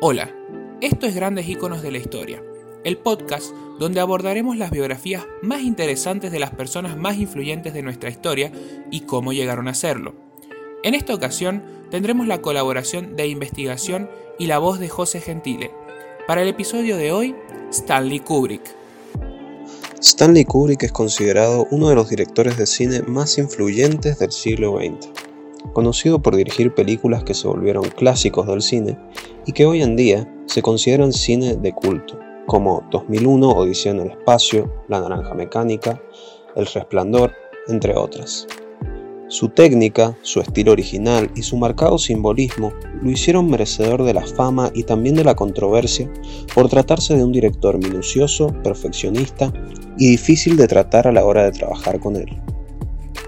Hola, esto es Grandes Íconos de la Historia, el podcast donde abordaremos las biografías más interesantes de las personas más influyentes de nuestra historia y cómo llegaron a serlo. En esta ocasión tendremos la colaboración de investigación y la voz de José Gentile. Para el episodio de hoy, Stanley Kubrick. Stanley Kubrick es considerado uno de los directores de cine más influyentes del siglo XX, conocido por dirigir películas que se volvieron clásicos del cine y que hoy en día se consideran cine de culto, como 2001, Odisea en el Espacio, La Naranja Mecánica, El Resplandor, entre otras. Su técnica, su estilo original y su marcado simbolismo lo hicieron merecedor de la fama y también de la controversia por tratarse de un director minucioso, perfeccionista y difícil de tratar a la hora de trabajar con él.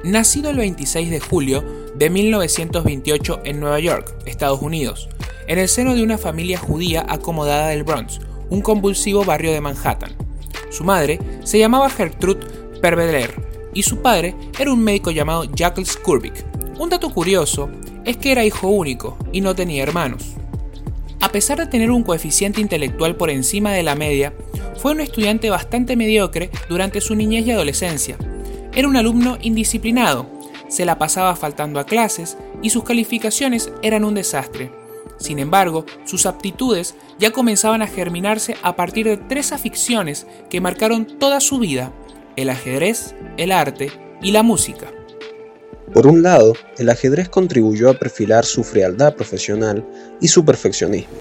Nacido el 26 de julio de 1928 en Nueva York, Estados Unidos, en el seno de una familia judía acomodada del Bronx, un convulsivo barrio de Manhattan. Su madre se llamaba Gertrude Perveler y su padre era un médico llamado Jacques Kurbik. Un dato curioso es que era hijo único y no tenía hermanos. A pesar de tener un coeficiente intelectual por encima de la media, fue un estudiante bastante mediocre durante su niñez y adolescencia. Era un alumno indisciplinado, se la pasaba faltando a clases y sus calificaciones eran un desastre. Sin embargo, sus aptitudes ya comenzaban a germinarse a partir de tres aficiones que marcaron toda su vida el ajedrez, el arte y la música. Por un lado, el ajedrez contribuyó a perfilar su frialdad profesional y su perfeccionismo,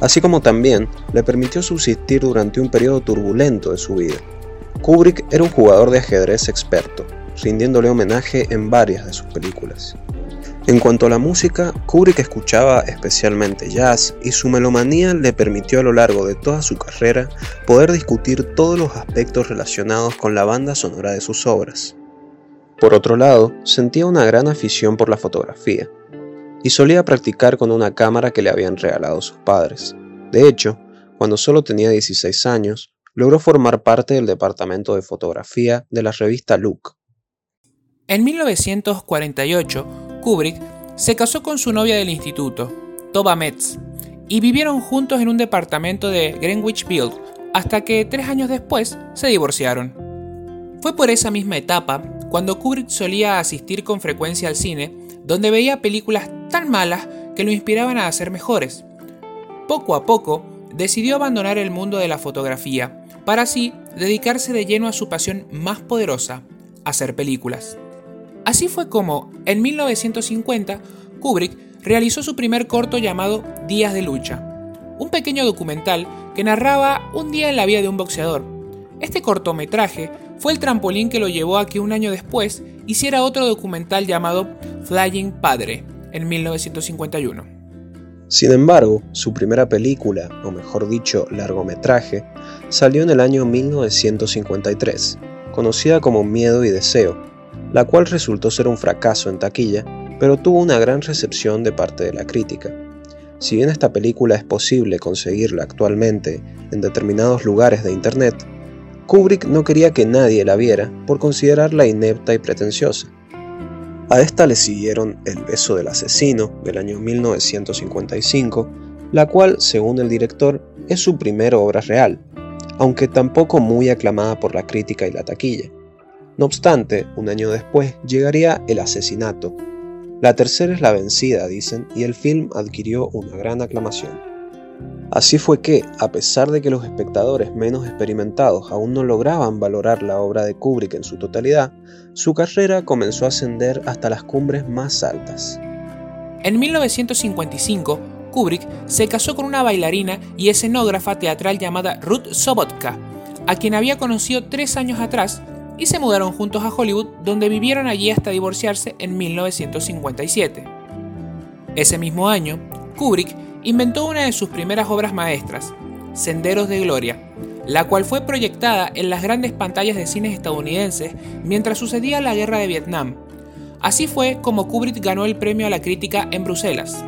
así como también le permitió subsistir durante un periodo turbulento de su vida. Kubrick era un jugador de ajedrez experto, rindiéndole homenaje en varias de sus películas. En cuanto a la música, Kubrick escuchaba especialmente jazz y su melomanía le permitió a lo largo de toda su carrera poder discutir todos los aspectos relacionados con la banda sonora de sus obras. Por otro lado, sentía una gran afición por la fotografía y solía practicar con una cámara que le habían regalado sus padres. De hecho, cuando solo tenía 16 años, logró formar parte del departamento de fotografía de la revista Look. En 1948, Kubrick se casó con su novia del instituto, Toba Metz, y vivieron juntos en un departamento de Greenwich Village hasta que tres años después se divorciaron. Fue por esa misma etapa cuando Kubrick solía asistir con frecuencia al cine, donde veía películas tan malas que lo inspiraban a hacer mejores. Poco a poco, decidió abandonar el mundo de la fotografía, para así dedicarse de lleno a su pasión más poderosa, hacer películas. Así fue como, en 1950, Kubrick realizó su primer corto llamado Días de Lucha, un pequeño documental que narraba un día en la vida de un boxeador. Este cortometraje fue el trampolín que lo llevó a que un año después hiciera otro documental llamado Flying Padre, en 1951. Sin embargo, su primera película, o mejor dicho, largometraje, salió en el año 1953, conocida como Miedo y Deseo, la cual resultó ser un fracaso en taquilla, pero tuvo una gran recepción de parte de la crítica. Si bien esta película es posible conseguirla actualmente en determinados lugares de Internet, Kubrick no quería que nadie la viera por considerarla inepta y pretenciosa. A esta le siguieron El beso del asesino del año 1955, la cual, según el director, es su primera obra real, aunque tampoco muy aclamada por la crítica y la taquilla. No obstante, un año después llegaría El asesinato. La tercera es la vencida, dicen, y el film adquirió una gran aclamación. Así fue que, a pesar de que los espectadores menos experimentados aún no lograban valorar la obra de Kubrick en su totalidad, su carrera comenzó a ascender hasta las cumbres más altas. En 1955, Kubrick se casó con una bailarina y escenógrafa teatral llamada Ruth Sobotka, a quien había conocido tres años atrás y se mudaron juntos a Hollywood, donde vivieron allí hasta divorciarse en 1957. Ese mismo año, Kubrick inventó una de sus primeras obras maestras, Senderos de Gloria, la cual fue proyectada en las grandes pantallas de cines estadounidenses mientras sucedía la guerra de Vietnam. Así fue como Kubrick ganó el premio a la crítica en Bruselas.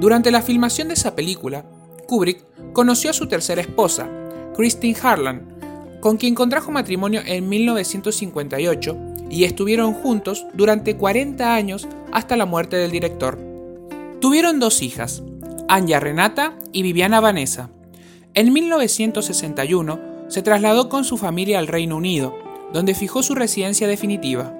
Durante la filmación de esa película, Kubrick conoció a su tercera esposa, Christine Harlan, con quien contrajo matrimonio en 1958 y estuvieron juntos durante 40 años hasta la muerte del director. Tuvieron dos hijas, Anya Renata y Viviana Vanessa. En 1961 se trasladó con su familia al Reino Unido, donde fijó su residencia definitiva.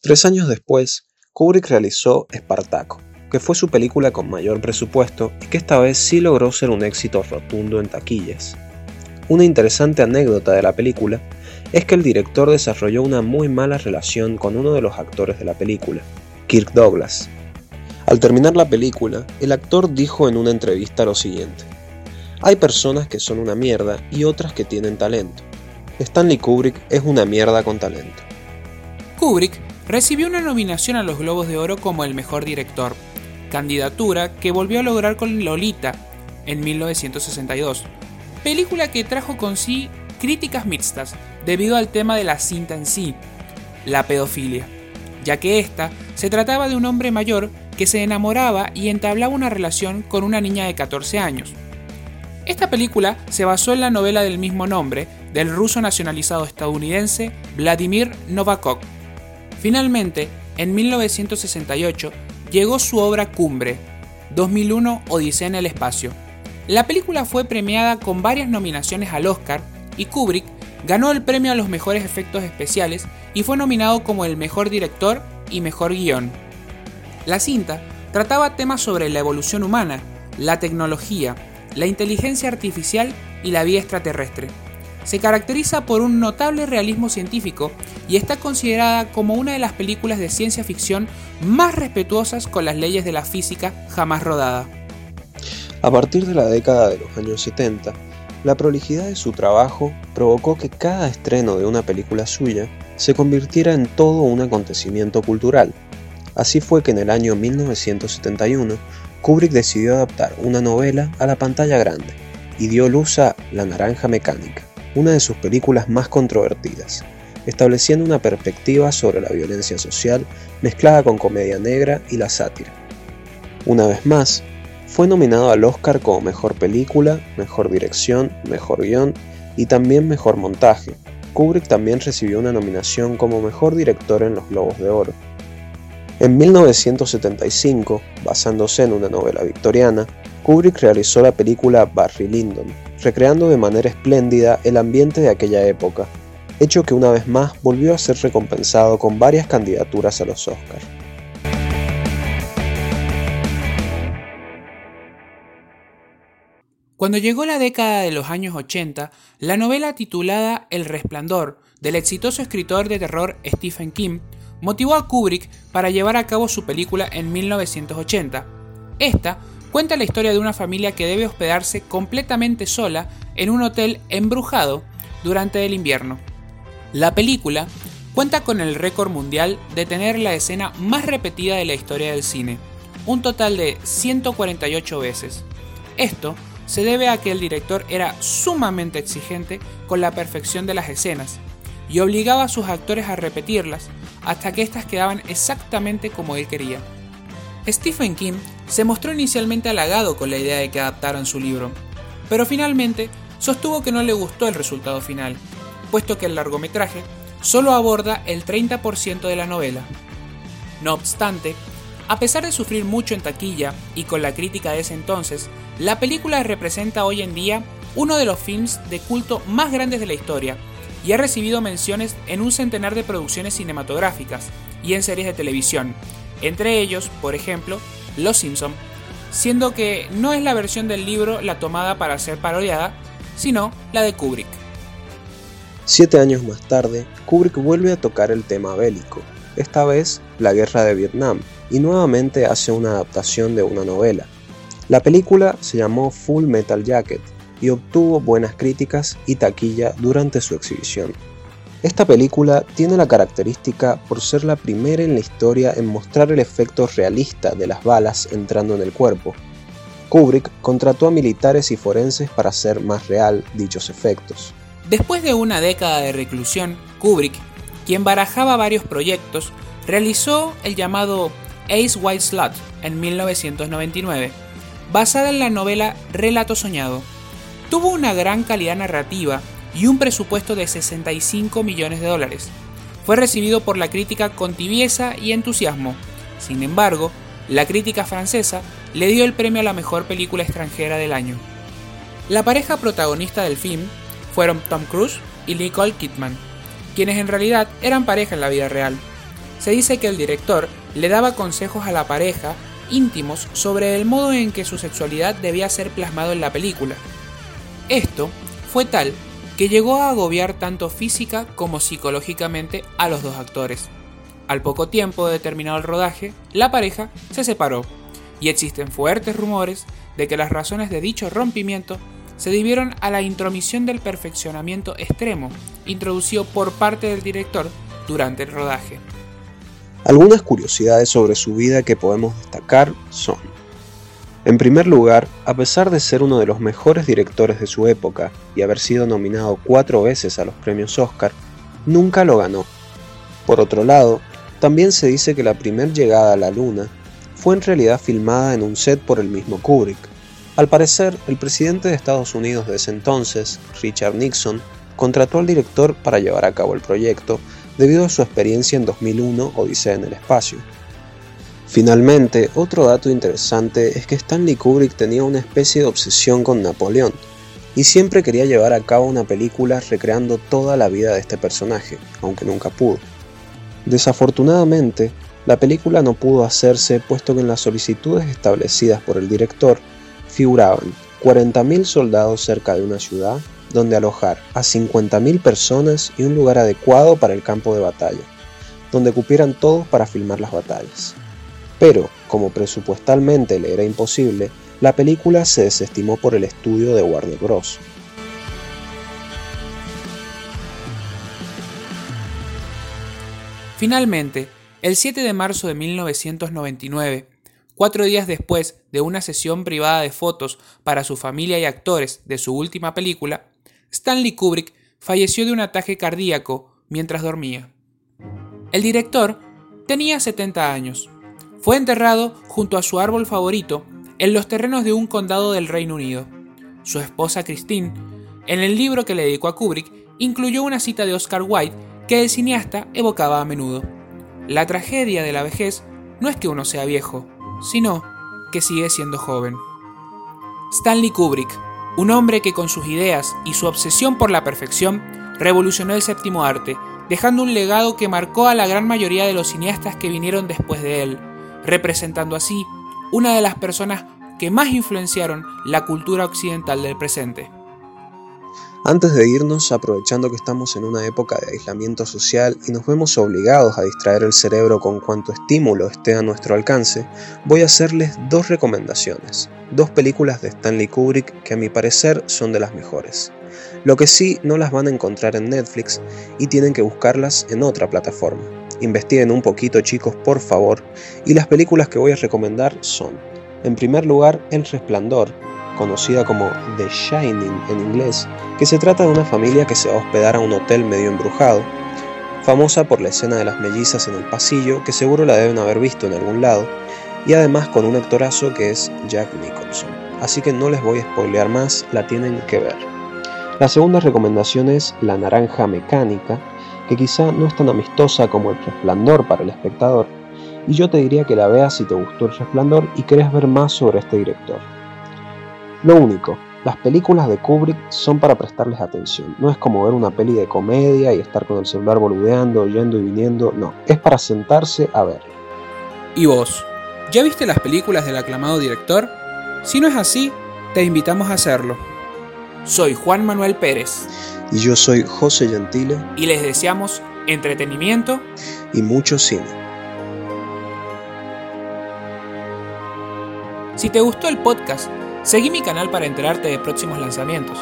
Tres años después, Kubrick realizó Espartaco, que fue su película con mayor presupuesto y que esta vez sí logró ser un éxito rotundo en taquillas. Una interesante anécdota de la película es que el director desarrolló una muy mala relación con uno de los actores de la película, Kirk Douglas. Al terminar la película, el actor dijo en una entrevista lo siguiente, hay personas que son una mierda y otras que tienen talento. Stanley Kubrick es una mierda con talento. Kubrick recibió una nominación a los Globos de Oro como el mejor director, candidatura que volvió a lograr con Lolita en 1962, película que trajo con sí críticas mixtas debido al tema de la cinta en sí, la pedofilia, ya que esta se trataba de un hombre mayor que se enamoraba y entablaba una relación con una niña de 14 años. Esta película se basó en la novela del mismo nombre del ruso nacionalizado estadounidense Vladimir Novakov, Finalmente, en 1968, llegó su obra cumbre, 2001 Odisea en el espacio. La película fue premiada con varias nominaciones al Oscar y Kubrick ganó el premio a los mejores efectos especiales y fue nominado como el mejor director y mejor guion. La cinta trataba temas sobre la evolución humana, la tecnología, la inteligencia artificial y la vida extraterrestre se caracteriza por un notable realismo científico y está considerada como una de las películas de ciencia ficción más respetuosas con las leyes de la física jamás rodada. A partir de la década de los años 70, la prolijidad de su trabajo provocó que cada estreno de una película suya se convirtiera en todo un acontecimiento cultural. Así fue que en el año 1971 Kubrick decidió adaptar una novela a la pantalla grande y dio luz a La Naranja Mecánica, una de sus películas más controvertidas, estableciendo una perspectiva sobre la violencia social mezclada con comedia negra y la sátira. Una vez más, fue nominado al Oscar como Mejor Película, Mejor Dirección, Mejor Guión y también Mejor Montaje. Kubrick también recibió una nominación como Mejor Director en los Globos de Oro. En 1975, basándose en una novela victoriana, Kubrick realizó la película Barry Lyndon, recreando de manera espléndida el ambiente de aquella época, hecho que una vez más volvió a ser recompensado con varias candidaturas a los Oscars. Cuando llegó la década de los años 80, la novela titulada El Resplandor, del exitoso escritor de terror Stephen King, motivó a Kubrick para llevar a cabo su película en 1980. Esta cuenta la historia de una familia que debe hospedarse completamente sola en un hotel embrujado durante el invierno. La película cuenta con el récord mundial de tener la escena más repetida de la historia del cine, un total de 148 veces. Esto se debe a que el director era sumamente exigente con la perfección de las escenas y obligaba a sus actores a repetirlas hasta que éstas quedaban exactamente como él quería. Stephen King se mostró inicialmente halagado con la idea de que adaptaran su libro, pero finalmente sostuvo que no le gustó el resultado final, puesto que el largometraje solo aborda el 30% de la novela. No obstante, a pesar de sufrir mucho en taquilla y con la crítica de ese entonces, la película representa hoy en día uno de los films de culto más grandes de la historia y ha recibido menciones en un centenar de producciones cinematográficas y en series de televisión, entre ellos, por ejemplo, Los Simpson, siendo que no es la versión del libro la tomada para ser parodiada, sino la de Kubrick. Siete años más tarde, Kubrick vuelve a tocar el tema bélico, esta vez la guerra de Vietnam, y nuevamente hace una adaptación de una novela. La película se llamó Full Metal Jacket y obtuvo buenas críticas y taquilla durante su exhibición. Esta película tiene la característica por ser la primera en la historia en mostrar el efecto realista de las balas entrando en el cuerpo. Kubrick contrató a militares y forenses para hacer más real dichos efectos. Después de una década de reclusión, Kubrick, quien barajaba varios proyectos, realizó el llamado Ace White Slut en 1999, basada en la novela Relato Soñado. Tuvo una gran calidad narrativa y un presupuesto de 65 millones de dólares. fue recibido por la crítica con tibieza y entusiasmo. Sin embargo, la crítica francesa le dio el premio a la mejor película extranjera del año. La pareja protagonista del film fueron Tom Cruise y Nicole Kidman, quienes en realidad eran pareja en la vida real. Se dice que el director le daba consejos a la pareja íntimos sobre el modo en que su sexualidad debía ser plasmado en la película. Esto fue tal que llegó a agobiar tanto física como psicológicamente a los dos actores. Al poco tiempo de terminado el rodaje, la pareja se separó y existen fuertes rumores de que las razones de dicho rompimiento se debieron a la intromisión del perfeccionamiento extremo introducido por parte del director durante el rodaje. Algunas curiosidades sobre su vida que podemos destacar son, en primer lugar, a pesar de ser uno de los mejores directores de su época y haber sido nominado cuatro veces a los premios Oscar, nunca lo ganó. Por otro lado, también se dice que la primera llegada a la Luna fue en realidad filmada en un set por el mismo Kubrick. Al parecer, el presidente de Estados Unidos de ese entonces, Richard Nixon, contrató al director para llevar a cabo el proyecto debido a su experiencia en 2001 Odisea en el espacio. Finalmente, otro dato interesante es que Stanley Kubrick tenía una especie de obsesión con Napoleón, y siempre quería llevar a cabo una película recreando toda la vida de este personaje, aunque nunca pudo. Desafortunadamente, la película no pudo hacerse puesto que en las solicitudes establecidas por el director figuraban 40.000 soldados cerca de una ciudad donde alojar a 50.000 personas y un lugar adecuado para el campo de batalla, donde cupieran todos para filmar las batallas. Pero, como presupuestalmente le era imposible, la película se desestimó por el estudio de Warner Bros. Finalmente, el 7 de marzo de 1999, cuatro días después de una sesión privada de fotos para su familia y actores de su última película, Stanley Kubrick falleció de un ataque cardíaco mientras dormía. El director tenía 70 años. Fue enterrado junto a su árbol favorito en los terrenos de un condado del Reino Unido. Su esposa Christine, en el libro que le dedicó a Kubrick, incluyó una cita de Oscar Wilde que el cineasta evocaba a menudo. La tragedia de la vejez no es que uno sea viejo, sino que sigue siendo joven. Stanley Kubrick un hombre que con sus ideas y su obsesión por la perfección revolucionó el séptimo arte, dejando un legado que marcó a la gran mayoría de los cineastas que vinieron después de él, representando así una de las personas que más influenciaron la cultura occidental del presente. Antes de irnos, aprovechando que estamos en una época de aislamiento social y nos vemos obligados a distraer el cerebro con cuanto estímulo esté a nuestro alcance, voy a hacerles dos recomendaciones, dos películas de Stanley Kubrick que a mi parecer son de las mejores. Lo que sí no las van a encontrar en Netflix y tienen que buscarlas en otra plataforma. Investiguen un poquito chicos por favor y las películas que voy a recomendar son, en primer lugar, El Resplandor, conocida como The Shining en inglés, que se trata de una familia que se va a hospedar a un hotel medio embrujado, famosa por la escena de las mellizas en el pasillo, que seguro la deben haber visto en algún lado, y además con un actorazo que es Jack Nicholson. Así que no les voy a spoilear más, la tienen que ver. La segunda recomendación es La Naranja Mecánica, que quizá no es tan amistosa como El Resplandor para el espectador, y yo te diría que la veas si te gustó El Resplandor y querés ver más sobre este director. Lo único, las películas de Kubrick son para prestarles atención. No es como ver una peli de comedia y estar con el celular boludeando, yendo y viniendo. No, es para sentarse a ver. ¿Y vos? ¿Ya viste las películas del aclamado director? Si no es así, te invitamos a hacerlo. Soy Juan Manuel Pérez. Y yo soy José Gentile. Y les deseamos entretenimiento y mucho cine. Si te gustó el podcast, Seguí mi canal para enterarte de próximos lanzamientos.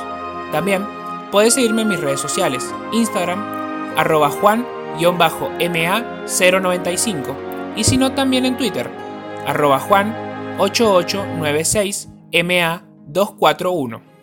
También puedes seguirme en mis redes sociales, Instagram, arroba juan-ma095 y si no también en Twitter, arroba juan8896ma241.